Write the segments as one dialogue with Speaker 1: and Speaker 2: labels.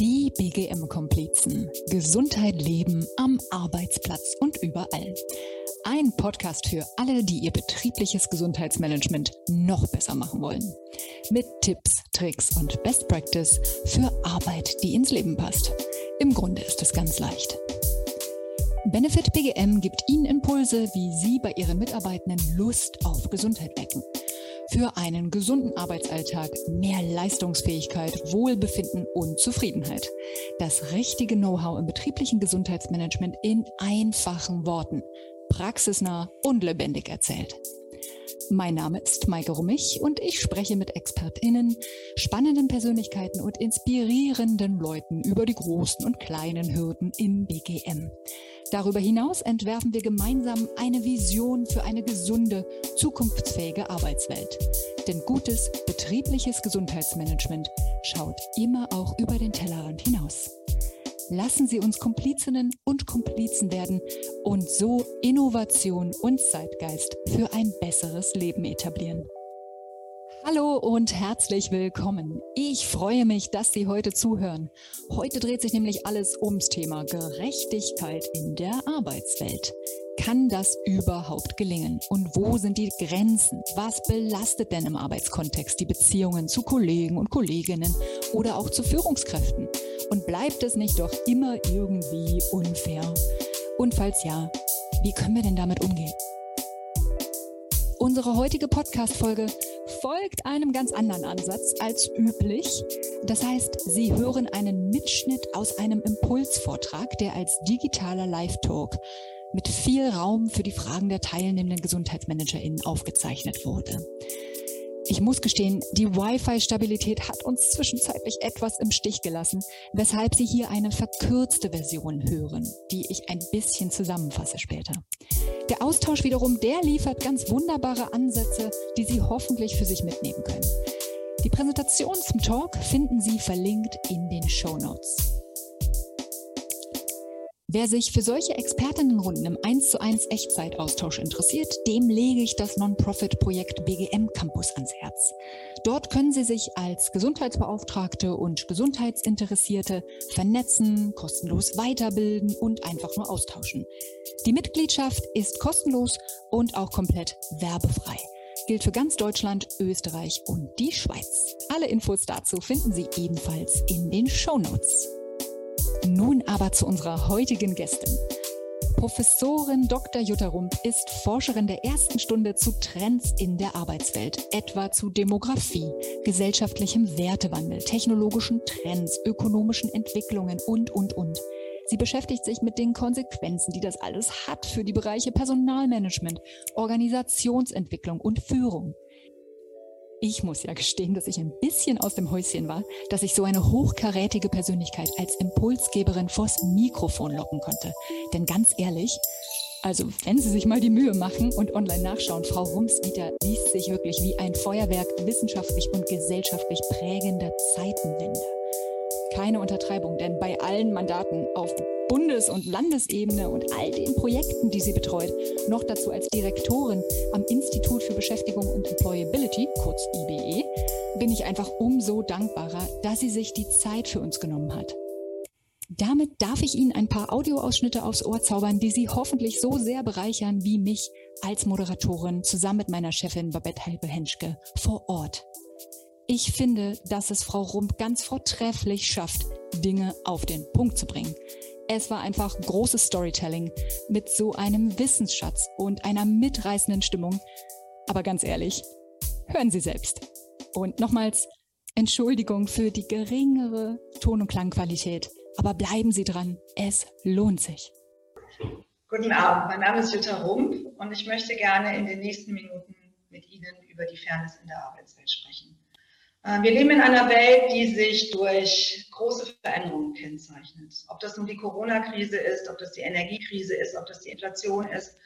Speaker 1: Die BGM-Komplizen. Gesundheit leben am Arbeitsplatz und überall. Ein Podcast für alle, die ihr betriebliches Gesundheitsmanagement noch besser machen wollen. Mit Tipps, Tricks und Best Practice für Arbeit, die ins Leben passt. Im Grunde ist es ganz leicht. Benefit BGM gibt Ihnen Impulse, wie Sie bei Ihren Mitarbeitenden Lust auf Gesundheit wecken für einen gesunden Arbeitsalltag, mehr Leistungsfähigkeit, Wohlbefinden und Zufriedenheit. Das richtige Know-how im betrieblichen Gesundheitsmanagement in einfachen Worten, praxisnah und lebendig erzählt. Mein Name ist Maike Rummich und ich spreche mit ExpertInnen, spannenden Persönlichkeiten und inspirierenden Leuten über die großen und kleinen Hürden im BGM. Darüber hinaus entwerfen wir gemeinsam eine Vision für eine gesunde, zukunftsfähige Arbeitswelt. Denn gutes, betriebliches Gesundheitsmanagement schaut immer auch über den Tellerrand hinaus. Lassen Sie uns Komplizinnen und Komplizen werden und so Innovation und Zeitgeist für ein besseres Leben etablieren. Hallo und herzlich willkommen. Ich freue mich, dass Sie heute zuhören. Heute dreht sich nämlich alles ums Thema Gerechtigkeit in der Arbeitswelt. Kann das überhaupt gelingen? Und wo sind die Grenzen? Was belastet denn im Arbeitskontext die Beziehungen zu Kollegen und Kolleginnen oder auch zu Führungskräften? Und bleibt es nicht doch immer irgendwie unfair? Und falls ja, wie können wir denn damit umgehen? Unsere heutige Podcast-Folge folgt einem ganz anderen Ansatz als üblich. Das heißt, Sie hören einen Mitschnitt aus einem Impulsvortrag, der als digitaler Live-Talk mit viel Raum für die Fragen der teilnehmenden GesundheitsmanagerInnen aufgezeichnet wurde. Ich muss gestehen, die Wi-Fi-Stabilität hat uns zwischenzeitlich etwas im Stich gelassen, weshalb Sie hier eine verkürzte Version hören, die ich ein bisschen zusammenfasse später. Der Austausch wiederum, der liefert ganz wunderbare Ansätze, die Sie hoffentlich für sich mitnehmen können. Die Präsentation zum Talk finden Sie verlinkt in den Show Notes. Wer sich für solche Expertinnenrunden im 1 zu 1 Echtzeitaustausch interessiert, dem lege ich das Non-Profit-Projekt BGM Campus ans Herz. Dort können Sie sich als Gesundheitsbeauftragte und Gesundheitsinteressierte vernetzen, kostenlos weiterbilden und einfach nur austauschen. Die Mitgliedschaft ist kostenlos und auch komplett werbefrei gilt für ganz Deutschland, Österreich und die Schweiz. Alle Infos dazu finden Sie ebenfalls in den Show Notes. Nun aber zu unserer heutigen Gästin. Professorin Dr. Jutta Rump ist Forscherin der ersten Stunde zu Trends in der Arbeitswelt, etwa zu Demografie, gesellschaftlichem Wertewandel, technologischen Trends, ökonomischen Entwicklungen und, und, und. Sie beschäftigt sich mit den Konsequenzen, die das alles hat für die Bereiche Personalmanagement, Organisationsentwicklung und Führung. Ich muss ja gestehen, dass ich ein bisschen aus dem Häuschen war, dass ich so eine hochkarätige Persönlichkeit als Impulsgeberin vors Mikrofon locken konnte. Denn ganz ehrlich, also wenn Sie sich mal die Mühe machen und online nachschauen, Frau Rumsvita liest sich wirklich wie ein Feuerwerk wissenschaftlich und gesellschaftlich prägender Zeitenwende. Keine Untertreibung, denn bei allen Mandaten auf Bundes- und Landesebene und all den Projekten, die sie betreut, noch dazu als Direktorin am Institut für Beschäftigung und Employability, kurz IBE, bin ich einfach umso dankbarer, dass sie sich die Zeit für uns genommen hat. Damit darf ich Ihnen ein paar Audioausschnitte aufs Ohr zaubern, die Sie hoffentlich so sehr bereichern wie mich als Moderatorin zusammen mit meiner Chefin Babette Helbe-Henschke vor Ort. Ich finde, dass es Frau Rump ganz vortrefflich schafft, Dinge auf den Punkt zu bringen. Es war einfach großes Storytelling mit so einem Wissensschatz und einer mitreißenden Stimmung. Aber ganz ehrlich, hören Sie selbst. Und nochmals Entschuldigung für die geringere Ton- und Klangqualität. Aber bleiben Sie dran, es lohnt sich.
Speaker 2: Guten Abend, mein Name ist Jutta Rump und ich möchte gerne in den nächsten Minuten mit Ihnen über die Fairness in der Arbeitswelt sprechen. Äh, wir leben in einer Welt, die sich durch große Veränderungen kennzeichnet. Ob das nun die Corona-Krise ist, ob das die Energiekrise ist, ob das die Inflation ist,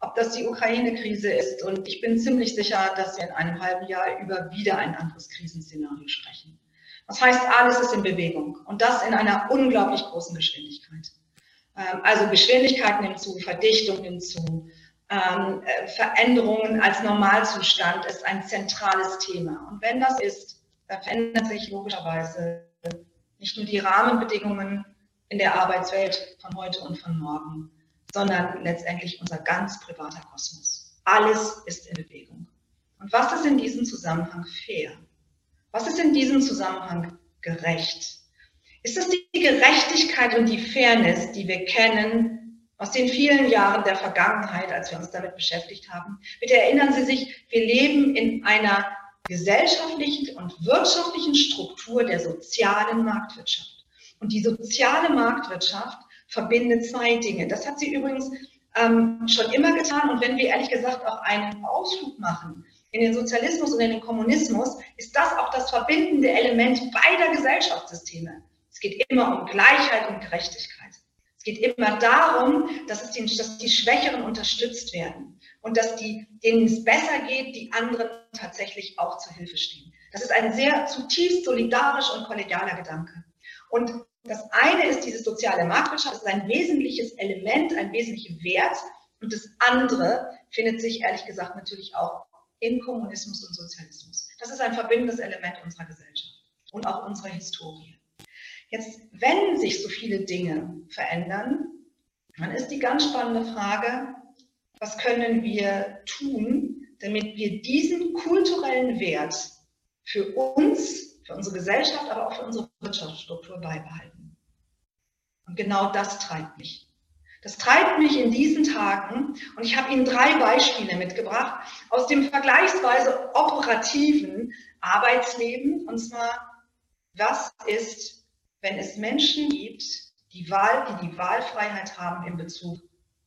Speaker 2: ob das die Ukraine-Krise ist. Und ich bin ziemlich sicher, dass wir in einem halben Jahr über wieder ein anderes Krisenszenario sprechen. Das heißt, alles ist in Bewegung und das in einer unglaublich großen Geschwindigkeit. Ähm, also Geschwindigkeit nimmt zu, Verdichtung nimmt zu, ähm, äh, Veränderungen als Normalzustand ist ein zentrales Thema. Und wenn das ist, da verändert sich logischerweise nicht nur die Rahmenbedingungen in der Arbeitswelt von heute und von morgen, sondern letztendlich unser ganz privater Kosmos. Alles ist in Bewegung. Und was ist in diesem Zusammenhang fair? Was ist in diesem Zusammenhang gerecht? Ist es die Gerechtigkeit und die Fairness, die wir kennen aus den vielen Jahren der Vergangenheit, als wir uns damit beschäftigt haben? Bitte erinnern Sie sich, wir leben in einer gesellschaftlichen und wirtschaftlichen Struktur der sozialen Marktwirtschaft. Und die soziale Marktwirtschaft verbindet zwei Dinge. Das hat sie übrigens ähm, schon immer getan. Und wenn wir ehrlich gesagt auch einen Ausflug machen in den Sozialismus und in den Kommunismus, ist das auch das verbindende Element beider Gesellschaftssysteme. Es geht immer um Gleichheit und Gerechtigkeit. Es geht immer darum, dass, es den, dass die Schwächeren unterstützt werden und dass die, denen es besser geht, die anderen tatsächlich auch zur Hilfe stehen. Das ist ein sehr zutiefst solidarischer und kollegialer Gedanke. Und das eine ist diese soziale Marktwirtschaft, das ist ein wesentliches Element, ein wesentlicher Wert. Und das andere findet sich ehrlich gesagt natürlich auch in Kommunismus und Sozialismus. Das ist ein verbindendes Element unserer Gesellschaft und auch unserer Historie. Jetzt, wenn sich so viele Dinge verändern, dann ist die ganz spannende Frage, was können wir tun, damit wir diesen kulturellen Wert für uns, für unsere Gesellschaft, aber auch für unsere Wirtschaftsstruktur beibehalten. Und genau das treibt mich. Das treibt mich in diesen Tagen und ich habe Ihnen drei Beispiele mitgebracht aus dem vergleichsweise operativen Arbeitsleben. Und zwar, was ist, wenn es Menschen gibt, die, Wahl, die die Wahlfreiheit haben in Bezug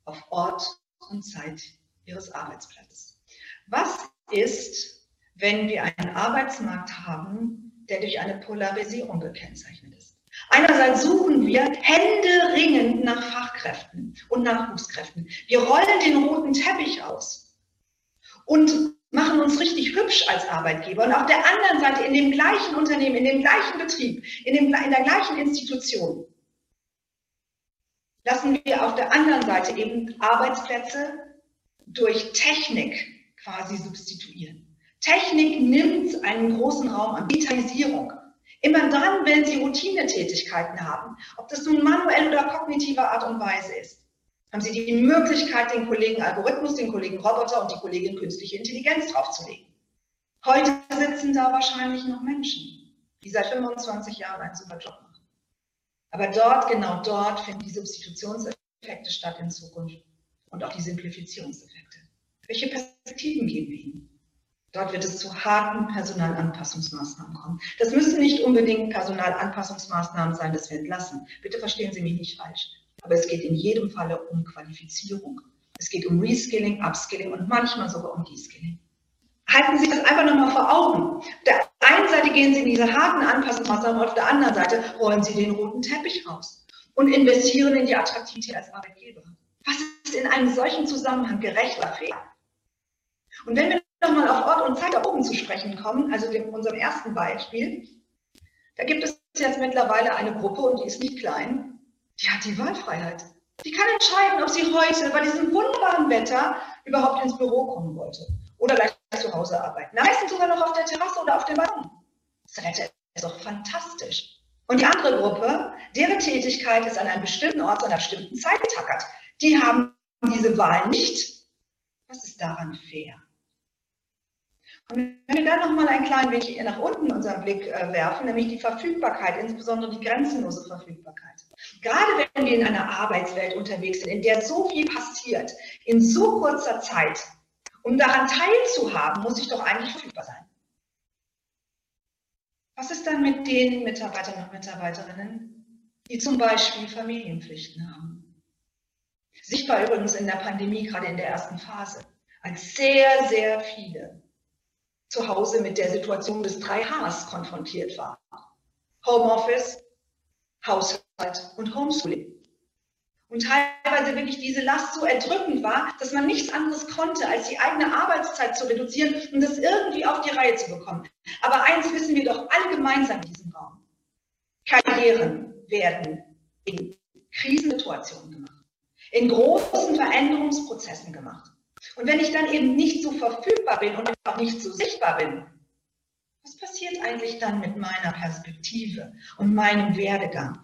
Speaker 2: auf Ort und Zeit ihres Arbeitsplatzes. Was ist, wenn wir einen Arbeitsmarkt haben, der durch eine Polarisierung gekennzeichnet ist? Einerseits suchen wir händeringend nach Fachkräften und Nachwuchskräften. Wir rollen den roten Teppich aus und machen uns richtig hübsch als Arbeitgeber. Und auf der anderen Seite in dem gleichen Unternehmen, in dem gleichen Betrieb, in, dem, in der gleichen Institution lassen wir auf der anderen Seite eben Arbeitsplätze durch Technik quasi substituieren. Technik nimmt einen großen Raum an Digitalisierung. Immer dann, wenn Sie Routinetätigkeiten haben, ob das nun manuell oder kognitiver Art und Weise ist, haben Sie die Möglichkeit, den Kollegen Algorithmus, den Kollegen Roboter und die Kollegin künstliche Intelligenz draufzulegen. Heute sitzen da wahrscheinlich noch Menschen, die seit 25 Jahren einen super Job machen. Aber dort, genau dort, finden die Substitutionseffekte statt in Zukunft und auch die Simplifizierungseffekte. Welche Perspektiven geben wir ihnen? Dort wird es zu harten Personalanpassungsmaßnahmen kommen. Das müssen nicht unbedingt Personalanpassungsmaßnahmen sein, das wir entlassen. Bitte verstehen Sie mich nicht falsch. Aber es geht in jedem Falle um Qualifizierung. Es geht um Reskilling, Upskilling und manchmal sogar um Deskilling. Halten Sie das einfach nochmal vor Augen. Auf der einen Seite gehen Sie in diese harten Anpassungsmaßnahmen, auf der anderen Seite rollen Sie den roten Teppich raus und investieren in die Attraktivität als Arbeitgeber. Was ist in einem solchen Zusammenhang gerecht oder fair? Und wenn wir nochmal auf Ort und Zeit da oben zu sprechen kommen, also in unserem ersten Beispiel, da gibt es jetzt mittlerweile eine Gruppe und die ist nicht klein, die hat die Wahlfreiheit. Die kann entscheiden, ob sie heute bei diesem wunderbaren Wetter überhaupt ins Büro kommen wollte oder gleich zu Hause arbeiten. Meistens sogar noch auf der Terrasse oder auf dem Balkon. Das Wetter ist doch fantastisch. Und die andere Gruppe, deren Tätigkeit ist an einem bestimmten Ort zu einer bestimmten Zeit getackert. Die haben diese Wahl nicht. Was ist daran fair? Und wenn wir dann nochmal ein klein wenig nach unten unseren Blick äh, werfen, nämlich die Verfügbarkeit, insbesondere die grenzenlose Verfügbarkeit. Gerade wenn wir in einer Arbeitswelt unterwegs sind, in der so viel passiert, in so kurzer Zeit, um daran teilzuhaben, muss ich doch eigentlich verfügbar sein. Was ist dann mit den Mitarbeitern und Mitarbeiterinnen, die zum Beispiel Familienpflichten haben? Sichtbar übrigens in der Pandemie, gerade in der ersten Phase, als sehr, sehr viele zu Hause mit der Situation des 3Hs konfrontiert waren. Homeoffice, Haushalt und Homeschooling und teilweise wirklich diese Last so erdrückend war, dass man nichts anderes konnte, als die eigene Arbeitszeit zu reduzieren und das irgendwie auf die Reihe zu bekommen. Aber eins wissen wir doch alle gemeinsam in diesem Raum. Karrieren werden in Krisensituationen gemacht, in großen Veränderungsprozessen gemacht. Und wenn ich dann eben nicht so verfügbar bin und auch nicht so sichtbar bin, Was passiert eigentlich dann mit meiner Perspektive und meinem Werdegang?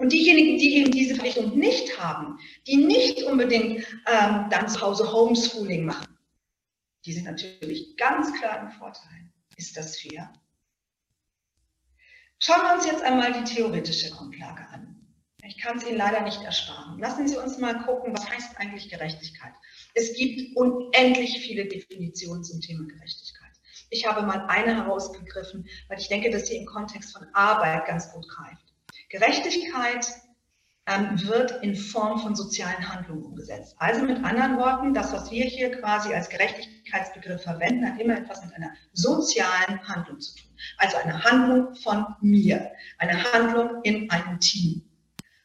Speaker 2: Und diejenigen, die eben diese Verpflichtung nicht haben, die nicht unbedingt ähm, dann zu Hause Homeschooling machen, die sind natürlich ganz klar im Vorteil. Ist das fair? Schauen wir uns jetzt einmal die theoretische Grundlage an. Ich kann es Ihnen leider nicht ersparen. Lassen Sie uns mal gucken, was heißt eigentlich Gerechtigkeit? Es gibt unendlich viele Definitionen zum Thema Gerechtigkeit. Ich habe mal eine herausgegriffen, weil ich denke, dass sie im Kontext von Arbeit ganz gut greift. Gerechtigkeit ähm, wird in Form von sozialen Handlungen umgesetzt. Also mit anderen Worten, das, was wir hier quasi als Gerechtigkeitsbegriff verwenden, hat immer etwas mit einer sozialen Handlung zu tun. Also eine Handlung von mir, eine Handlung in einem Team.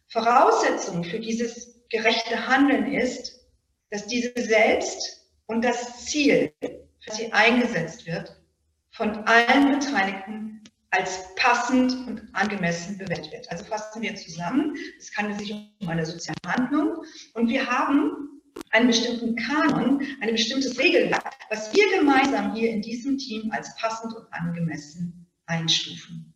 Speaker 2: Voraussetzung für dieses gerechte Handeln ist, dass diese selbst und das Ziel, für sie eingesetzt wird, von allen Beteiligten als passend und angemessen bewertet wird. Also fassen wir zusammen, es handelt sich um eine soziale Handlung und wir haben einen bestimmten Kanon, ein bestimmtes Regelwerk, was wir gemeinsam hier in diesem Team als passend und angemessen einstufen.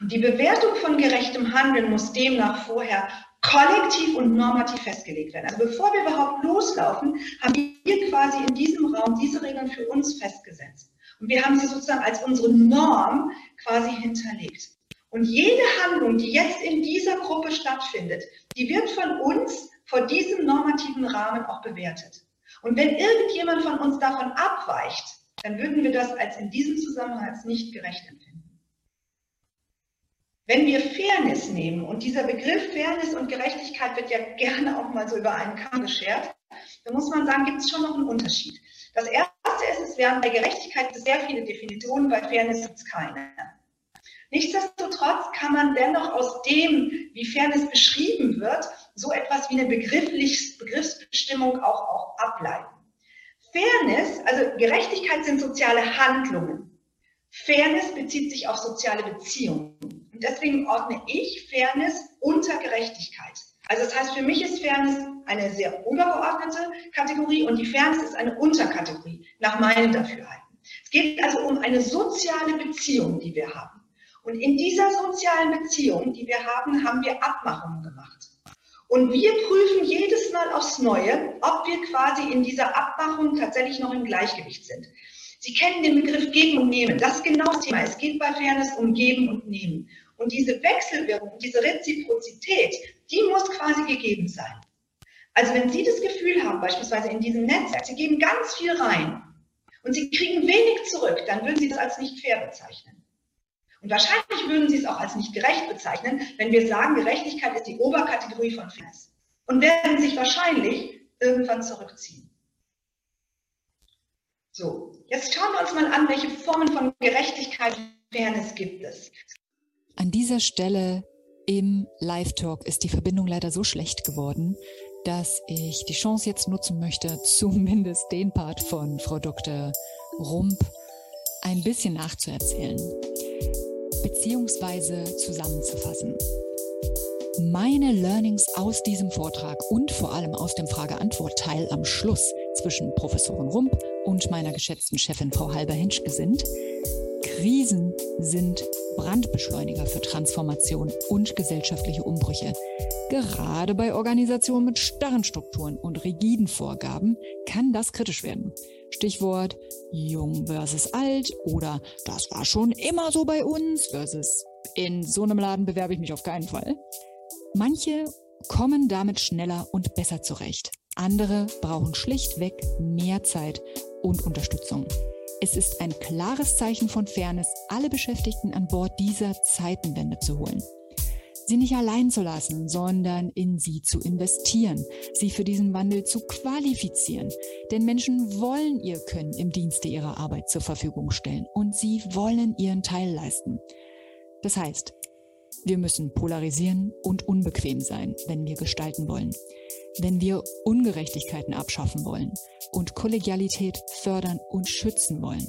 Speaker 2: Und die Bewertung von gerechtem Handeln muss demnach vorher kollektiv und normativ festgelegt werden. Also bevor wir überhaupt loslaufen, haben wir quasi in diesem Raum diese Regeln für uns festgesetzt. Und wir haben sie sozusagen als unsere Norm quasi hinterlegt. Und jede Handlung, die jetzt in dieser Gruppe stattfindet, die wird von uns vor diesem normativen Rahmen auch bewertet. Und wenn irgendjemand von uns davon abweicht, dann würden wir das als in diesem Zusammenhang als nicht gerecht empfinden. Wenn wir Fairness nehmen, und dieser Begriff Fairness und Gerechtigkeit wird ja gerne auch mal so über einen Kamm geschert, dann muss man sagen, gibt es schon noch einen Unterschied. Das erste ist, es werden bei Gerechtigkeit sehr viele Definitionen, bei Fairness gibt es keine. Nichtsdestotrotz kann man dennoch aus dem, wie Fairness beschrieben wird, so etwas wie eine Begriffsbestimmung auch, auch ableiten. Fairness, also Gerechtigkeit sind soziale Handlungen. Fairness bezieht sich auf soziale Beziehungen. Und deswegen ordne ich Fairness unter Gerechtigkeit. Also das heißt, für mich ist Fairness eine sehr übergeordnete Kategorie und die Fairness ist eine Unterkategorie nach meinem Dafürhalten. Es geht also um eine soziale Beziehung, die wir haben. Und in dieser sozialen Beziehung, die wir haben, haben wir Abmachungen gemacht. Und wir prüfen jedes Mal aufs Neue, ob wir quasi in dieser Abmachung tatsächlich noch im Gleichgewicht sind. Sie kennen den Begriff Geben und Nehmen. Das ist genau das Thema. Es geht bei Fairness um Geben und Nehmen. Und diese Wechselwirkung, diese Reziprozität, die muss quasi gegeben sein. Also wenn Sie das Gefühl haben, beispielsweise in diesem Netzwerk, Sie geben ganz viel rein und Sie kriegen wenig zurück, dann würden Sie das als nicht fair bezeichnen. Und wahrscheinlich würden Sie es auch als nicht gerecht bezeichnen, wenn wir sagen, Gerechtigkeit ist die Oberkategorie von Fairness. Und werden sich wahrscheinlich irgendwann zurückziehen. So, jetzt schauen wir uns mal an, welche Formen von Gerechtigkeit und Fairness gibt es.
Speaker 1: An dieser Stelle im Live-Talk ist die Verbindung leider so schlecht geworden, dass ich die Chance jetzt nutzen möchte, zumindest den Part von Frau Dr. Rump ein bisschen nachzuerzählen, beziehungsweise zusammenzufassen. Meine Learnings aus diesem Vortrag und vor allem aus dem Frage-Antwort-Teil am Schluss zwischen Professorin Rump und meiner geschätzten Chefin Frau Halber-Hinschke sind, Krisen sind Brandbeschleuniger für Transformation und gesellschaftliche Umbrüche. Gerade bei Organisationen mit starren Strukturen und rigiden Vorgaben kann das kritisch werden. Stichwort jung versus alt oder das war schon immer so bei uns versus in so einem Laden bewerbe ich mich auf keinen Fall. Manche kommen damit schneller und besser zurecht. Andere brauchen schlichtweg mehr Zeit und Unterstützung. Es ist ein klares Zeichen von Fairness, alle Beschäftigten an Bord dieser Zeitenwende zu holen. Sie nicht allein zu lassen, sondern in sie zu investieren, sie für diesen Wandel zu qualifizieren. Denn Menschen wollen ihr Können im Dienste ihrer Arbeit zur Verfügung stellen und sie wollen ihren Teil leisten. Das heißt, wir müssen polarisieren und unbequem sein, wenn wir gestalten wollen, wenn wir Ungerechtigkeiten abschaffen wollen und Kollegialität fördern und schützen wollen.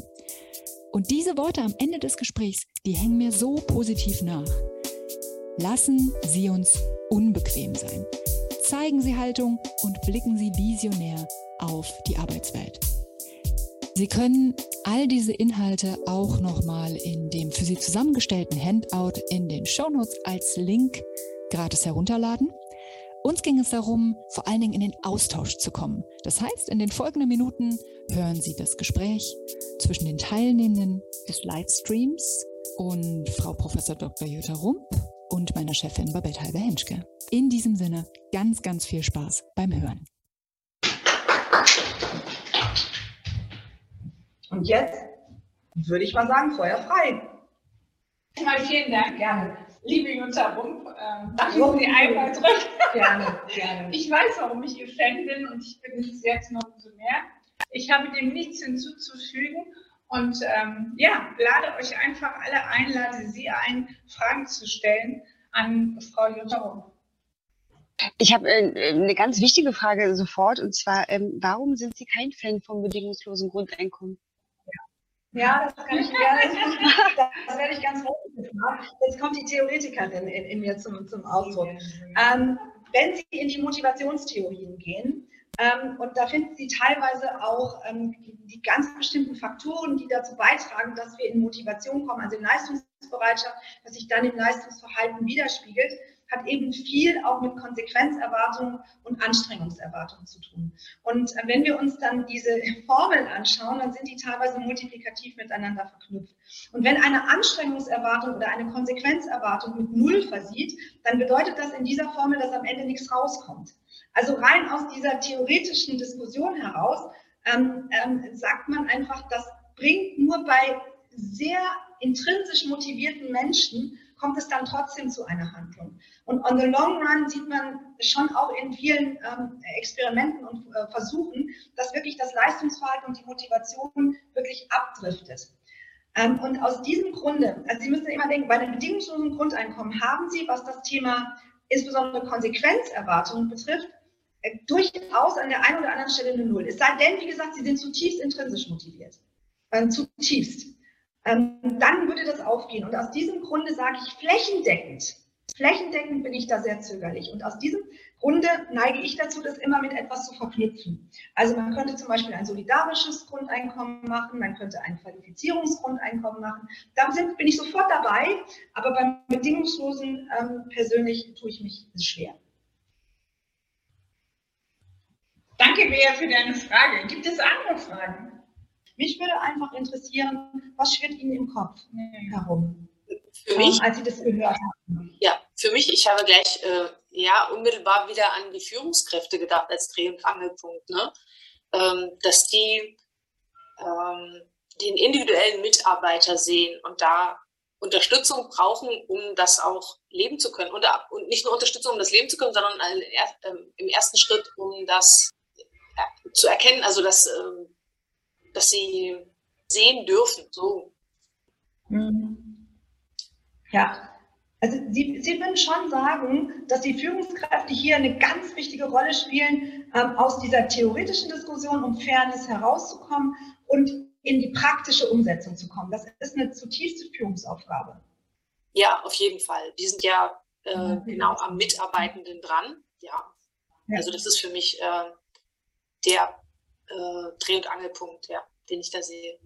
Speaker 1: Und diese Worte am Ende des Gesprächs, die hängen mir so positiv nach. Lassen Sie uns unbequem sein. Zeigen Sie Haltung und blicken Sie visionär auf die Arbeitswelt. Sie können all diese Inhalte auch nochmal in dem für Sie zusammengestellten Handout in den Shownotes als Link gratis herunterladen. Uns ging es darum, vor allen Dingen in den Austausch zu kommen. Das heißt, in den folgenden Minuten hören Sie das Gespräch zwischen den Teilnehmenden des Livestreams und Frau Professor Dr. Jutta Rump und meiner Chefin Babette Halbe-Henschke. In diesem Sinne ganz, ganz viel Spaß beim Hören.
Speaker 2: Und jetzt würde ich mal sagen, Feuer frei.
Speaker 3: Erstmal vielen Dank, gerne. Liebe Jutta Rump, ähm, danke für die Einladung. Gerne, gerne. Ich weiß, warum ich Ihr Fan bin und ich bin es jetzt noch umso mehr. Ich habe dem nichts hinzuzufügen und ähm, ja, lade euch einfach alle ein, lade Sie ein, Fragen zu stellen an Frau Jutta Rump.
Speaker 4: Ich habe äh, eine ganz wichtige Frage sofort und zwar, ähm, warum sind Sie kein Fan vom bedingungslosen Grundeinkommen?
Speaker 2: Ja, das kann ich gerne. Das werde ich ganz häufig gefragt. Jetzt kommt die Theoretikerin in, in mir zum, zum Ausdruck. Ähm, wenn Sie in die Motivationstheorien gehen, ähm, und da finden Sie teilweise auch ähm, die, die, ganz bestimmten Faktoren, die dazu beitragen, dass wir in Motivation kommen, also in Leistungsbereitschaft, dass sich dann im Leistungsverhalten widerspiegelt hat eben viel auch mit Konsequenzerwartungen und Anstrengungserwartungen zu tun. Und äh, wenn wir uns dann diese Formeln anschauen, dann sind die teilweise multiplikativ miteinander verknüpft. Und wenn eine Anstrengungserwartung oder eine Konsequenzerwartung mit Null versieht, dann bedeutet das in dieser Formel, dass am Ende nichts rauskommt. Also rein aus dieser theoretischen Diskussion heraus ähm, ähm, sagt man einfach, das bringt nur bei sehr intrinsisch motivierten Menschen kommt es dann trotzdem zu einer Handlung. Und on the long run sieht man schon auch in vielen ähm, Experimenten und äh, Versuchen, dass wirklich das Leistungsverhalten und die Motivation wirklich abdriftet. Ähm, und aus diesem Grunde, also Sie müssen immer denken, bei einem bedingungslosen Grundeinkommen haben Sie, was das Thema insbesondere Konsequenzerwartungen betrifft, äh, durchaus an der einen oder anderen Stelle eine Null. Es sei denn, wie gesagt, Sie sind zutiefst intrinsisch motiviert. Ähm, zutiefst ähm, dann würde das aufgehen. Und aus diesem Grunde sage ich flächendeckend, flächendeckend bin ich da sehr zögerlich. Und aus diesem Grunde neige ich dazu, das immer mit etwas zu verknüpfen. Also man könnte zum Beispiel ein solidarisches Grundeinkommen machen, man könnte ein Qualifizierungsgrundeinkommen machen. Da bin ich sofort dabei, aber beim bedingungslosen ähm, persönlich tue ich mich schwer.
Speaker 3: Danke, Bea, für deine Frage. Gibt es andere Fragen?
Speaker 2: Mich würde einfach interessieren, was schwirrt Ihnen im Kopf herum?
Speaker 5: Für mich?
Speaker 2: Als Sie das gehört haben.
Speaker 5: Ja, für mich, ich habe gleich äh, ja, unmittelbar wieder an die Führungskräfte gedacht als Dreh- und Angelpunkt, ne? Ähm, dass die ähm, den individuellen Mitarbeiter sehen und da Unterstützung brauchen, um das auch leben zu können. Und, und nicht nur Unterstützung, um das leben zu können, sondern äh, im ersten Schritt, um das äh, zu erkennen, also das ähm, dass sie sehen dürfen. So.
Speaker 2: Mhm. Ja, also Sie, Sie würden schon sagen, dass die Führungskräfte hier eine ganz wichtige Rolle spielen, ähm, aus dieser theoretischen Diskussion um Fairness herauszukommen und in die praktische Umsetzung zu kommen. Das ist eine zutiefste Führungsaufgabe.
Speaker 5: Ja, auf jeden Fall. Die sind ja äh, ja, genau am Mitarbeitenden dran. Ja. ja. Also das ist für mich äh, der äh, Dreh- und Angelpunkt, ja, den ich da sehe.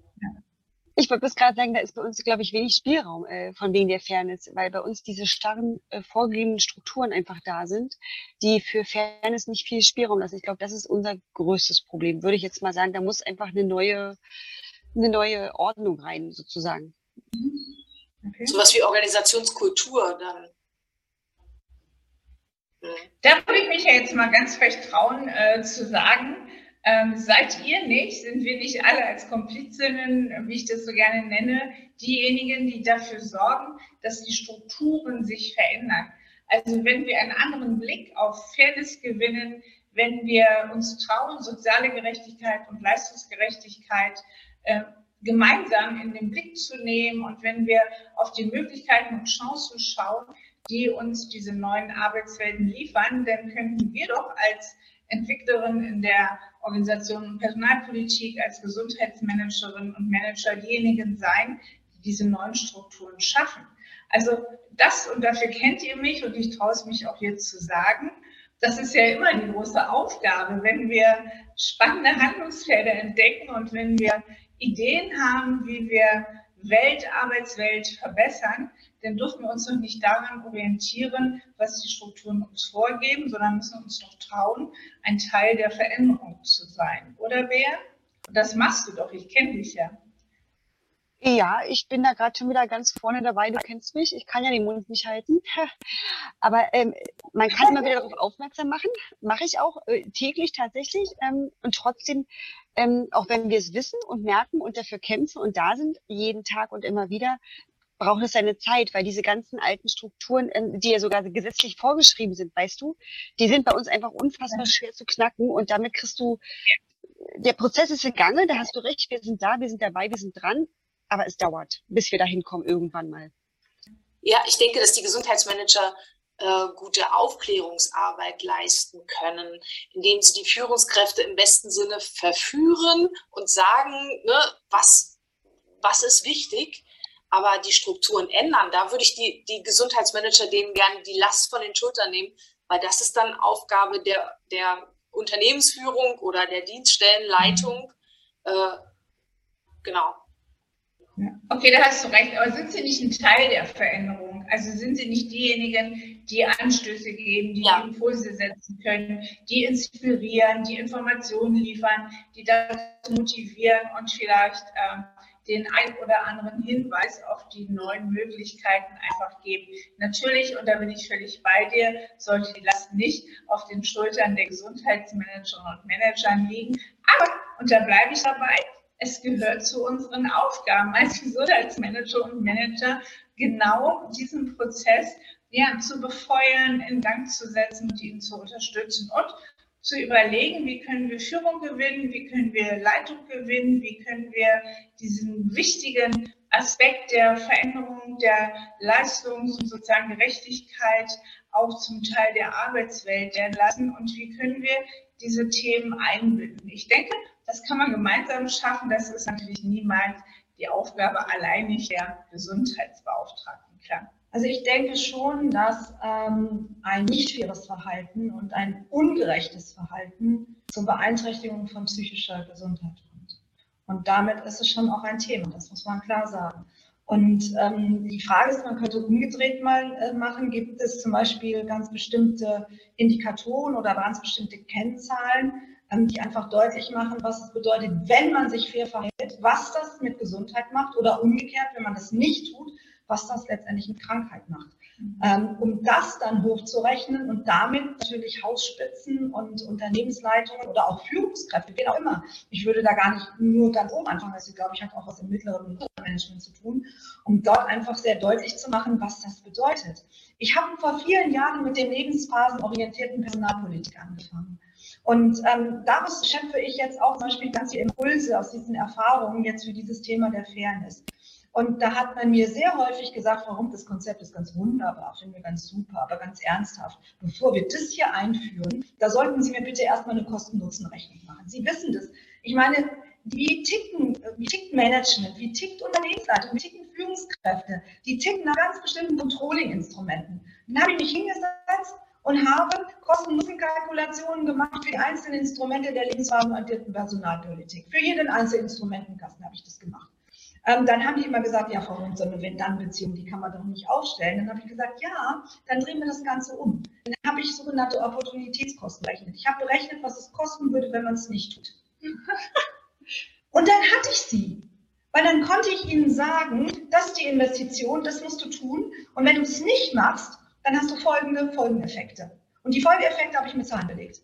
Speaker 4: Ich wollte bloß gerade sagen, da ist bei uns, glaube ich, wenig Spielraum äh, von wegen der Fairness, weil bei uns diese starren äh, vorgegebenen Strukturen einfach da sind, die für Fairness nicht viel Spielraum lassen. Ich glaube, das ist unser größtes Problem. Würde ich jetzt mal sagen, da muss einfach eine neue, eine neue Ordnung rein, sozusagen.
Speaker 5: Okay. Sowas wie Organisationskultur dann.
Speaker 3: Da würde ich mich ja jetzt mal ganz frech trauen äh, zu sagen, ähm, seid ihr nicht, sind wir nicht alle als Komplizinnen, wie ich das so gerne nenne, diejenigen, die dafür sorgen, dass die Strukturen sich verändern? Also wenn wir einen anderen Blick auf Fairness gewinnen, wenn wir uns trauen, soziale Gerechtigkeit und Leistungsgerechtigkeit äh, gemeinsam in den Blick zu nehmen und wenn wir auf die Möglichkeiten und Chancen schauen, die uns diese neuen Arbeitswelten liefern, dann könnten wir doch als Entwicklerin in der Organisation und Personalpolitik, als Gesundheitsmanagerin und Manager diejenigen sein, die diese neuen Strukturen schaffen. Also das, und dafür kennt ihr mich und ich traue es mich auch jetzt zu sagen, Das ist ja immer die große Aufgabe, wenn wir spannende Handlungsfelder entdecken und wenn wir Ideen haben, wie wir Welt, Arbeitswelt verbessern, dann dürfen wir uns doch nicht daran orientieren, was die Strukturen uns vorgeben, sondern müssen uns doch trauen, ein Teil der Veränderung zu sein. Oder wer? Das machst du doch, ich kenne dich ja.
Speaker 4: Ja, ich bin da gerade schon wieder ganz vorne dabei. Du kennst mich. Ich kann ja den Mund nicht halten. Aber ähm, man kann immer wieder darauf aufmerksam machen. Mache ich auch äh, täglich tatsächlich. Ähm, und trotzdem, ähm, auch wenn wir es wissen und merken und dafür kämpfen und da sind, jeden Tag und immer wieder, braucht es seine Zeit, weil diese ganzen alten Strukturen, ähm, die ja sogar gesetzlich vorgeschrieben sind, weißt du, die sind bei uns einfach unfassbar schwer zu knacken und damit kriegst du, der Prozess ist in Gange, da hast du recht, wir sind da, wir sind dabei, wir sind dran, aber es dauert, bis wir dahin kommen irgendwann mal.
Speaker 5: Ja, ich denke, dass die Gesundheitsmanager äh, gute Aufklärungsarbeit leisten können, indem sie die Führungskräfte im besten Sinne verführen und sagen, ne, was, was ist wichtig, aber die Strukturen ändern. Da würde ich die, die Gesundheitsmanager denen gerne die Last von den Schultern nehmen, weil das ist dann Aufgabe der, der Unternehmensführung oder der Dienststellenleitung. Äh, genau.
Speaker 3: Okay, da hast du recht. Aber sind Sie nicht ein Teil der Veränderung? Also sind Sie nicht diejenigen, die Anstöße geben, die ja. Impulse setzen können, die inspirieren, die Informationen liefern, die dazu motivieren und vielleicht ähm, den ein oder anderen Hinweis auf die neuen Möglichkeiten einfach geben. Natürlich, und da bin ich völlig bei dir, sollte die Last nicht auf den Schultern der Gesundheitsmanagerinnen und Managern liegen. Aber, und da bleibe ich dabei, es gehört zu unseren Aufgaben als Gesundheitsmanager und Manager, genau diesen Prozess ja, zu befeuern, in Gang zu setzen und ihn zu unterstützen und zu überlegen, wie können wir Führung gewinnen, wie können wir Leitung gewinnen, wie können wir diesen wichtigen Aspekt der Veränderung der Leistungs- und sozialen Gerechtigkeit auch zum Teil der Arbeitswelt werden lassen und wie können wir diese Themen einbinden. Ich denke, das kann man gemeinsam schaffen. Das ist natürlich niemals die Aufgabe alleinig der Gesundheitsbeauftragten. Klar.
Speaker 2: Also ich denke schon, dass ähm, ein nicht faires Verhalten und ein ungerechtes Verhalten zur Beeinträchtigung von psychischer Gesundheit kommt. Und damit ist es schon auch ein Thema, das muss man klar sagen. Und ähm, die Frage ist, man könnte umgedreht mal äh, machen, gibt es zum Beispiel ganz bestimmte Indikatoren oder ganz bestimmte Kennzahlen, ähm, die einfach deutlich machen, was es bedeutet, wenn man sich fair verhält, was das mit Gesundheit macht oder umgekehrt, wenn man das nicht tut, was das letztendlich mit Krankheit macht. Ähm, um das dann hochzurechnen und damit natürlich Hausspitzen und Unternehmensleitungen oder auch Führungskräfte, wen auch immer. Ich würde da gar nicht nur ganz oben anfangen, das glaube ich hat auch was im mittleren Management zu tun, um dort einfach sehr deutlich zu machen, was das bedeutet. Ich habe vor vielen Jahren mit dem lebensphasenorientierten Personalpolitik angefangen. Und ähm, daraus schöpfe ich jetzt auch zum Beispiel ganz viele Impulse aus diesen Erfahrungen jetzt für dieses Thema der Fairness. Und da hat man mir sehr häufig gesagt, warum das Konzept ist ganz wunderbar, finden wir ganz super, aber ganz ernsthaft. Bevor wir das hier einführen, da sollten Sie mir bitte erstmal eine Kosten-Nutzen-Rechnung machen. Sie wissen das. Ich meine, wie ticken, wie tickt Management, wie tickt Unternehmensleitung, wie ticken Führungskräfte, die ticken nach ganz bestimmten Controlling-Instrumenten. Dann habe ich mich hingesetzt und habe Kosten-Nutzen-Kalkulationen gemacht für die einzelnen Instrumente der lebensphasenorientierten Personalpolitik. Für jeden einzelnen Instrumentenkasten habe ich das gemacht. Ähm, dann haben die immer gesagt, ja, Frau Hund, so eine Wenn-Dann-Beziehung, die kann man doch nicht aufstellen. Dann habe ich gesagt, ja, dann drehen wir das Ganze um. Dann habe ich sogenannte Opportunitätskosten berechnet. Ich habe berechnet, was es kosten würde, wenn man es nicht tut. Und dann hatte ich sie. Weil dann konnte ich ihnen sagen, das ist die Investition, das musst du tun. Und wenn du es nicht machst, dann hast du folgende Folgeneffekte. Und die Folgeeffekte habe ich mit Zahlen belegt.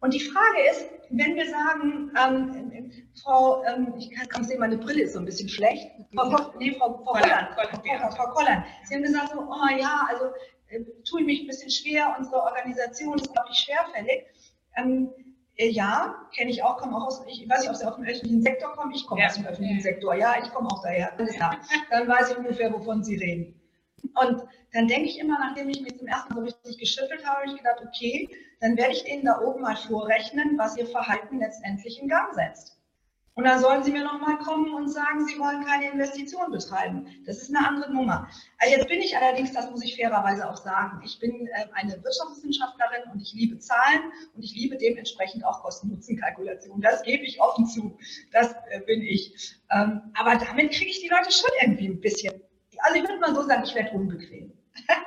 Speaker 2: Und die Frage ist, wenn wir sagen, ähm, Frau, ähm, ich kann kaum sehen, meine Brille ist so ein bisschen schlecht. Frau, nee, Frau, Frau Kolland, Frau, Frau Kolland. Sie haben gesagt, so, oh ja, also äh, tue ich mich ein bisschen schwer, unsere Organisation ist, glaube ich, schwerfällig. Ähm, äh, ja, kenne ich auch, komme auch aus, ich weiß nicht, ob Sie aus dem öffentlichen Sektor kommen, ich komme ja. aus dem öffentlichen Sektor, ja, ich komme auch daher, alles klar. Dann weiß ich ungefähr, wovon Sie reden. Und dann denke ich immer, nachdem ich mich zum ersten Mal so richtig geschüttelt habe, habe ich gedacht, okay, dann werde ich denen da oben mal vorrechnen, was ihr Verhalten letztendlich in Gang setzt. Und dann sollen sie mir nochmal kommen und sagen, sie wollen keine Investition betreiben. Das ist eine andere Nummer. Also jetzt bin ich allerdings, das muss ich fairerweise auch sagen, ich bin äh, eine Wirtschaftswissenschaftlerin und ich liebe Zahlen und ich liebe dementsprechend auch Kosten-Nutzen-Kalkulation. Das gebe ich offen zu. Das äh, bin ich. Ähm, aber damit kriege ich die Leute schon irgendwie ein bisschen. Also ich würde mal so sagen, ich werde unbequem.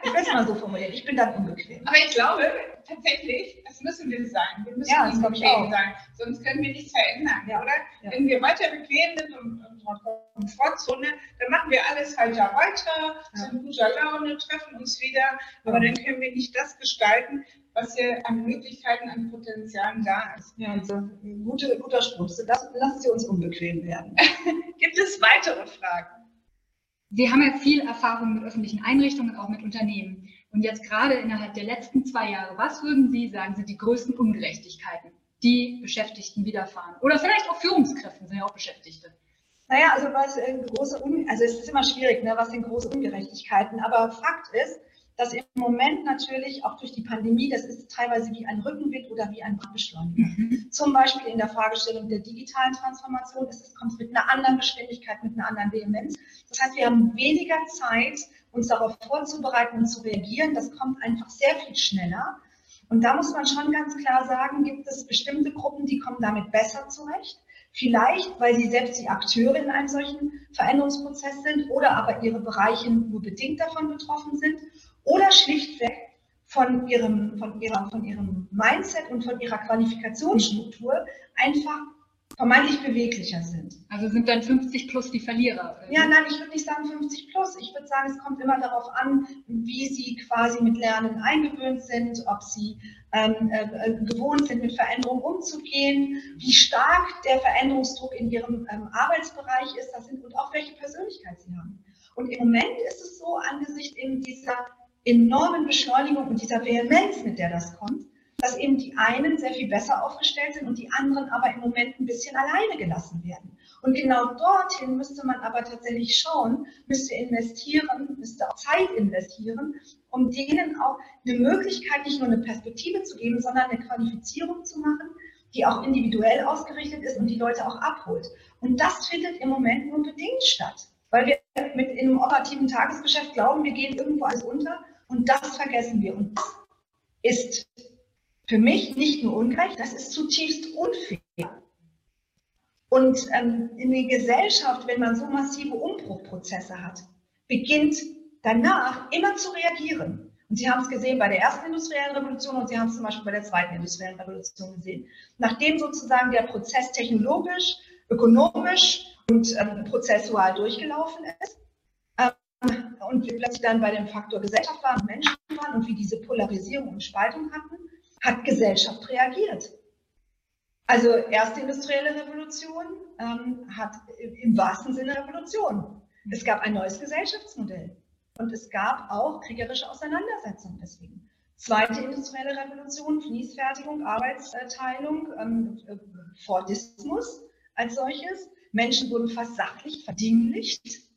Speaker 2: Ich will es mal so formulieren. Ich bin dann unbequem.
Speaker 3: Aber ich glaube tatsächlich, das müssen wir sein. Wir müssen
Speaker 2: Ja,
Speaker 3: bequem
Speaker 2: auch.
Speaker 3: sein. Sonst können wir nichts verändern,
Speaker 2: Ja,
Speaker 3: oder?
Speaker 2: ja.
Speaker 3: Wenn wir weiter bequem sind und unserer Komfortzone, dann machen wir alles halt da weiter, sind guter Laune, treffen uns wieder. Aber dann können wir nicht das gestalten, was hier an Möglichkeiten, an Potenzialen da ist.
Speaker 2: Ja, und so ein gute, guter Spruch. So, lassen Sie uns unbequem werden.
Speaker 3: Gibt es weitere Fragen?
Speaker 1: Sie haben ja viel Erfahrung mit öffentlichen Einrichtungen auch mit Unternehmen. Und jetzt gerade innerhalb der letzten zwei Jahre, was würden Sie sagen, sind die größten Ungerechtigkeiten, die Beschäftigten widerfahren? Oder vielleicht auch Führungskräften sind ja auch Beschäftigte.
Speaker 2: Naja, also was äh, große Un also es ist immer schwierig, ne, was sind große Ungerechtigkeiten. Aber Fakt ist, dass im Moment natürlich auch durch die Pandemie, das ist teilweise wie ein Rückenwind oder wie ein Brandbeschleuniger. Zum Beispiel in der Fragestellung der digitalen Transformation es kommt mit einer anderen Geschwindigkeit, mit einer anderen Vehemenz. Das heißt, wir haben weniger Zeit, uns darauf vorzubereiten und zu reagieren. Das kommt einfach sehr viel schneller. Und da muss man schon ganz klar sagen, gibt es bestimmte Gruppen, die kommen damit besser zurecht. Vielleicht, weil sie selbst die Akteure in einem solchen Veränderungsprozess sind oder aber ihre Bereiche nur bedingt davon betroffen sind oder schlichtweg von ihrem, von ihrer, von ihrem Mindset und von ihrer Qualifikationsstruktur einfach vermeintlich beweglicher sind.
Speaker 1: Also sind dann 50 plus die Verlierer.
Speaker 2: Ja, nein, ich würde nicht sagen 50 plus. Ich würde sagen, es kommt immer darauf an, wie sie quasi mit Lernen eingewöhnt sind, ob sie ähm, äh, gewohnt sind, mit Veränderungen umzugehen, wie stark der Veränderungsdruck in ihrem ähm, Arbeitsbereich ist das sind, und auch welche Persönlichkeit sie haben. Und im Moment ist es so, angesichts eben dieser enormen Beschleunigung und dieser Vehemenz, mit der das kommt, dass eben die einen sehr viel besser aufgestellt sind und die anderen aber im Moment ein bisschen alleine gelassen werden. Und genau dorthin müsste man aber tatsächlich schauen, müsste investieren, müsste auch Zeit investieren, um denen auch eine Möglichkeit, nicht nur eine Perspektive zu geben, sondern eine Qualifizierung zu machen, die auch individuell ausgerichtet ist und die Leute auch abholt. Und das findet im Moment nur bedingt statt, weil wir mit in einem operativen Tagesgeschäft glauben, wir gehen irgendwo alles unter und das vergessen wir. Und das ist für mich nicht nur ungerecht, das ist zutiefst unfair. Und ähm, in der Gesellschaft, wenn man so massive Umbruchprozesse hat, beginnt danach immer zu reagieren. Und Sie haben es gesehen bei der ersten industriellen Revolution und Sie haben es zum Beispiel bei der zweiten industriellen Revolution gesehen. Nachdem sozusagen der Prozess technologisch, ökonomisch und ähm, prozessual durchgelaufen ist und wir plötzlich dann bei dem Faktor Gesellschaft waren, Menschen waren und wir diese Polarisierung und Spaltung hatten, hat Gesellschaft reagiert. Also erste industrielle Revolution ähm, hat im wahrsten Sinne Revolution. Es gab ein neues Gesellschaftsmodell und es gab auch kriegerische Auseinandersetzungen deswegen. Zweite industrielle Revolution, Fließfertigung, Arbeitsteilung, ähm, äh, Fordismus als solches. Menschen wurden versachlicht, verdinglicht.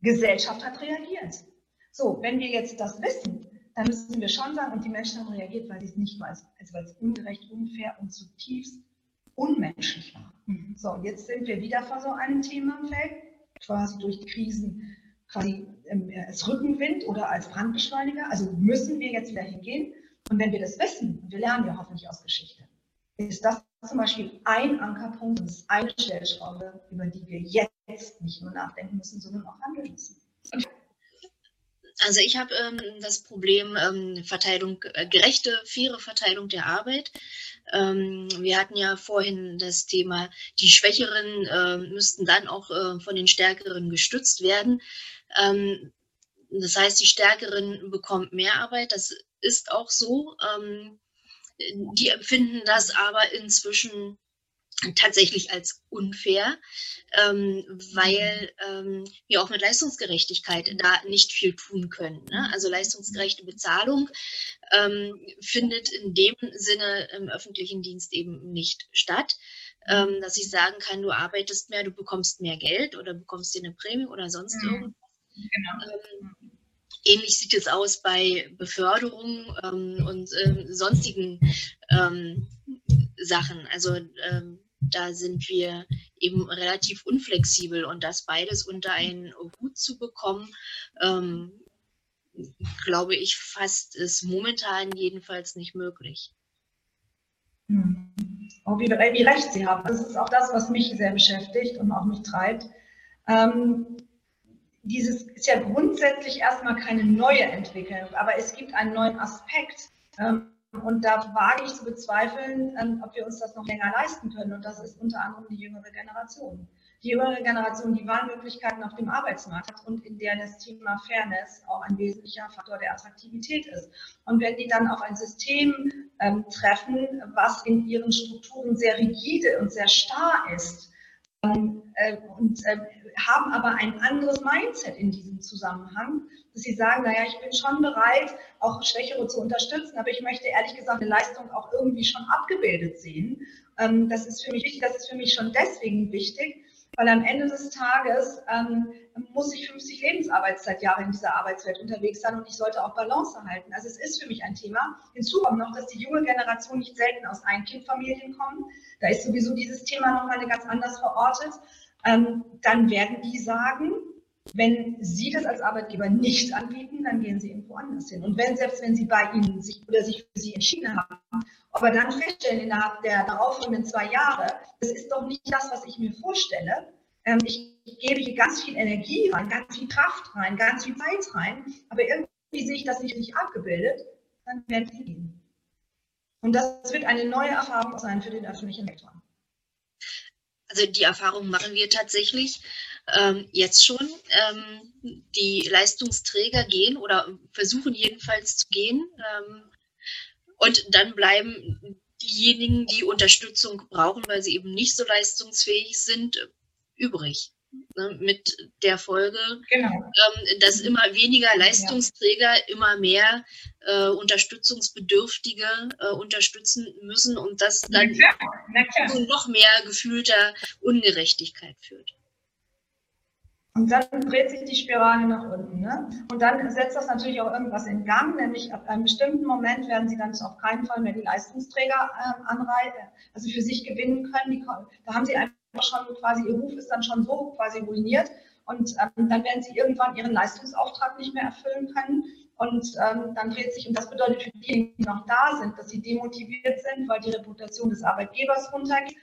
Speaker 2: Gesellschaft hat reagiert. So, wenn wir jetzt das wissen, dann müssen wir schon sagen, und die Menschen haben reagiert, weil sie es nicht weiß, also weil es ungerecht, unfair und zutiefst unmenschlich war.
Speaker 1: Mhm.
Speaker 2: So, und jetzt sind wir wieder vor so einem Themenfeld, quasi durch Krisen, quasi ähm, als Rückenwind oder als Brandbeschleuniger. Also müssen wir jetzt wieder hingehen. Und wenn wir das wissen, und wir lernen ja hoffentlich aus Geschichte, ist das zum Beispiel ein Ankerpunkt, das ist eine Stellschraube, über die wir jetzt nicht nur nachdenken müssen, sondern auch handeln müssen.
Speaker 6: Also ich habe ähm, das Problem ähm, Verteilung, äh, gerechte, faire Verteilung der Arbeit. Ähm, wir hatten ja vorhin das Thema, die Schwächeren äh, müssten dann auch äh, von den Stärkeren gestützt werden. Ähm, das heißt, die Stärkeren bekommen mehr Arbeit. Das ist auch so. Ähm, die empfinden das aber inzwischen tatsächlich als unfair, ähm, weil ähm, wir auch mit Leistungsgerechtigkeit da nicht viel tun können. Ne? Also leistungsgerechte Bezahlung ähm, findet in dem Sinne im öffentlichen Dienst eben nicht statt, ähm, dass ich sagen kann, du arbeitest mehr, du bekommst mehr Geld oder bekommst dir eine Prämie oder sonst
Speaker 3: Mhm.
Speaker 6: irgendwas.
Speaker 3: Genau.
Speaker 6: Ähm, ähnlich sieht es aus bei Beförderung ähm, und ähm, sonstigen ähm, Sachen. Also ähm, da sind wir eben relativ unflexibel und das beides unter einen Hut zu bekommen, ähm, glaube ich fast ist momentan jedenfalls nicht möglich.
Speaker 2: Hm. Oh, wie, wie recht Sie haben. Das ist auch das, was mich sehr beschäftigt und auch mich treibt. Ähm, dieses ist ja grundsätzlich erstmal keine neue Entwicklung, aber es gibt einen neuen Aspekt. Ähm, und da wage ich zu bezweifeln, ähm, ob wir uns das noch länger leisten können. Und das ist unter anderem die jüngere Generation. Die jüngere Generation, die Wahlmöglichkeiten auf dem Arbeitsmarkt hat und in der das Thema Fairness auch ein wesentlicher Faktor der Attraktivität ist. Und wenn die dann auf ein System ähm, treffen, was in ihren Strukturen sehr rigide und sehr starr ist, ähm, äh, und äh, haben aber ein anderes Mindset in diesem Zusammenhang, dass sie sagen, naja, ich bin schon bereit, auch Schwächere zu unterstützen, aber ich möchte ehrlich gesagt eine Leistung auch irgendwie schon abgebildet sehen. Ähm, das ist für mich wichtig, das ist für mich schon deswegen wichtig, weil am Ende des Tages ähm, muss ich 50 Lebensarbeitszeitjahre in dieser Arbeitswelt unterwegs sein und ich sollte auch Balance halten. Also es ist für mich ein Thema. Hinzu kommt noch, dass die junge Generation nicht selten aus Einkindfamilien kommt. Da ist sowieso dieses Thema nochmal ganz anders verortet. Ähm, dann werden die sagen, wenn Sie das als Arbeitgeber nicht anbieten, dann gehen Sie irgendwo anders hin. Und wenn, selbst wenn Sie bei Ihnen sich oder sich für Sie entschieden haben, aber dann feststellen innerhalb der darauffolgenden zwei Jahre, das ist doch nicht das, was ich mir vorstelle. Ähm, ich, gebe hier ganz viel Energie rein, ganz viel Kraft rein, ganz viel Zeit rein, aber irgendwie sehe ich das nicht richtig abgebildet, dann werden Sie gehen. Und das wird eine neue Erfahrung sein für den öffentlichen Sektor.
Speaker 6: Also die Erfahrung machen wir tatsächlich ähm, jetzt schon. Ähm, die Leistungsträger gehen oder versuchen jedenfalls zu gehen. Ähm, und dann bleiben diejenigen, die Unterstützung brauchen, weil sie eben nicht so leistungsfähig sind, übrig. Ne, mit der Folge, genau. ähm, dass immer weniger Leistungsträger ja. immer mehr äh, Unterstützungsbedürftige äh, unterstützen müssen und das dann zu noch mehr gefühlter Ungerechtigkeit führt.
Speaker 2: Und dann dreht sich die Spirale nach unten. Ne? Und dann setzt das natürlich auch irgendwas in Gang, nämlich ab einem bestimmten Moment werden sie dann auf keinen Fall mehr die Leistungsträger äh, anreichen, also für sich gewinnen können. Die, da haben sie einfach schon quasi, ihr Ruf ist dann schon so quasi ruiniert und ähm, dann werden sie irgendwann ihren Leistungsauftrag nicht mehr erfüllen können. Und ähm, dann dreht sich, und das bedeutet für diejenigen, die noch da sind, dass sie demotiviert sind, weil die Reputation des Arbeitgebers runtergeht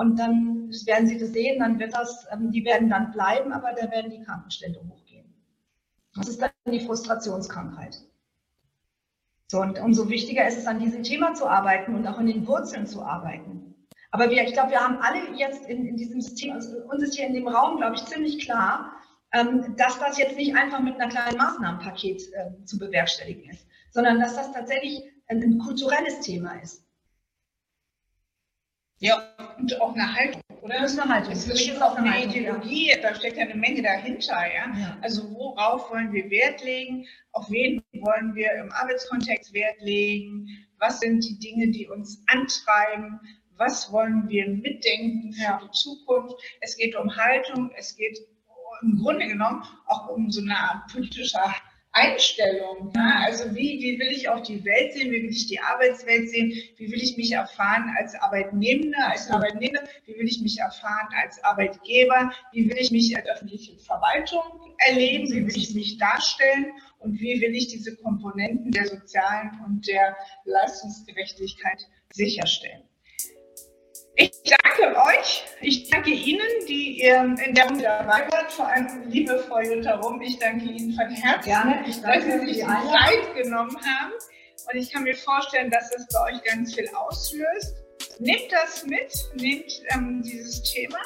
Speaker 2: und dann werden Sie das sehen, dann wird das, ähm, die werden dann bleiben, aber da werden die Krankenstände hochgehen. Das ist dann die Frustrationskrankheit. So, und umso wichtiger ist es, an diesem Thema zu arbeiten und auch in den Wurzeln zu arbeiten. Aber wir, ich glaube, wir haben alle jetzt in, in diesem System, also uns ist hier in dem Raum, glaube ich, ziemlich klar, ähm, dass das jetzt nicht einfach mit einer kleinen Maßnahmenpaket äh, zu bewerkstelligen ist, sondern dass das tatsächlich ein, ein kulturelles Thema ist.
Speaker 3: Ja, und auch eine Haltung, oder?
Speaker 2: Das ist eine Haltung.
Speaker 3: Es ist auch eine, eine Ideologie, da steckt ja eine Menge dahinter, ja? ja? Also worauf wollen wir Wert legen? Auf wen wollen wir im Arbeitskontext Wert legen? Was sind die Dinge, die uns antreiben? Was wollen wir mitdenken für ja. die Zukunft? Es geht um Haltung, es geht im Grunde genommen auch um so eine Art politischer Einstellung. Ja? Also wie, wie will ich auch die Welt sehen, wie will ich die Arbeitswelt sehen, wie will ich mich erfahren als Arbeitnehmender, als Arbeitnehmer, wie will ich mich erfahren als Arbeitgeber, wie will ich mich als öffentliche Verwaltung erleben, wie will ich mich darstellen und wie will ich diese Komponenten der sozialen und der Leistungsgerechtigkeit sicherstellen. Ich danke euch, ich danke Ihnen, die ihr in der Runde dabei wart, vor allem liebe Frau Jutta Rum, ich danke Ihnen von Herzen, Gerne, ich danke, dass Sie sich die Zeit genommen haben. Und ich kann mir vorstellen, dass das bei euch ganz viel auslöst. Nehmt das mit, nehmt ähm, dieses Thema.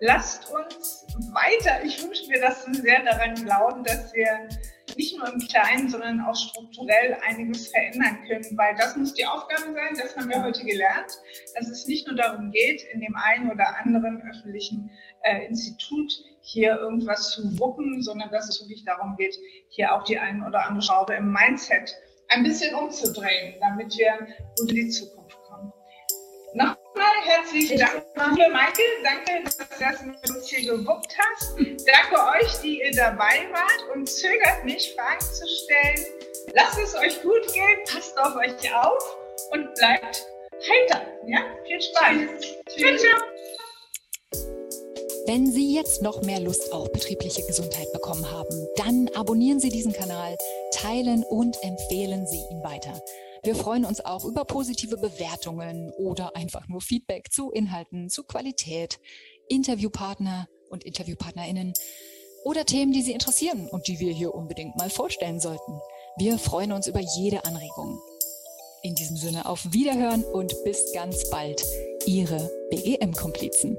Speaker 3: Lasst uns weiter, ich wünsche mir, dass wir sehr daran glauben, dass wir nicht nur im Kleinen, sondern auch strukturell einiges verändern können, weil das muss die Aufgabe sein, das haben wir heute gelernt, dass es nicht nur darum geht, in dem einen oder anderen öffentlichen äh, Institut hier irgendwas zu wuppen, sondern dass es wirklich darum geht, hier auch die eine oder andere Schraube im Mindset ein bisschen umzudrehen, damit wir gut in die Zukunft herzlichen Dank, liebe Maike. Danke, dass du mit uns hier gewuppt hast. Danke euch, die ihr dabei wart und zögert nicht, Fragen zu stellen. Lasst es euch gut gehen, passt auf euch auf und bleibt heiter. Ja? Viel Spaß. Tschüss. Ciao.
Speaker 1: Wenn Sie jetzt noch mehr Lust auf betriebliche Gesundheit bekommen haben, dann abonnieren Sie diesen Kanal, teilen und empfehlen Sie ihn weiter. Wir freuen uns auch über positive Bewertungen oder einfach nur Feedback zu Inhalten, zu Qualität, Interviewpartner und Interviewpartnerinnen oder Themen, die Sie interessieren und die wir hier unbedingt mal vorstellen sollten. Wir freuen uns über jede Anregung. In diesem Sinne auf Wiederhören und bis ganz bald. Ihre BGM-Komplizen.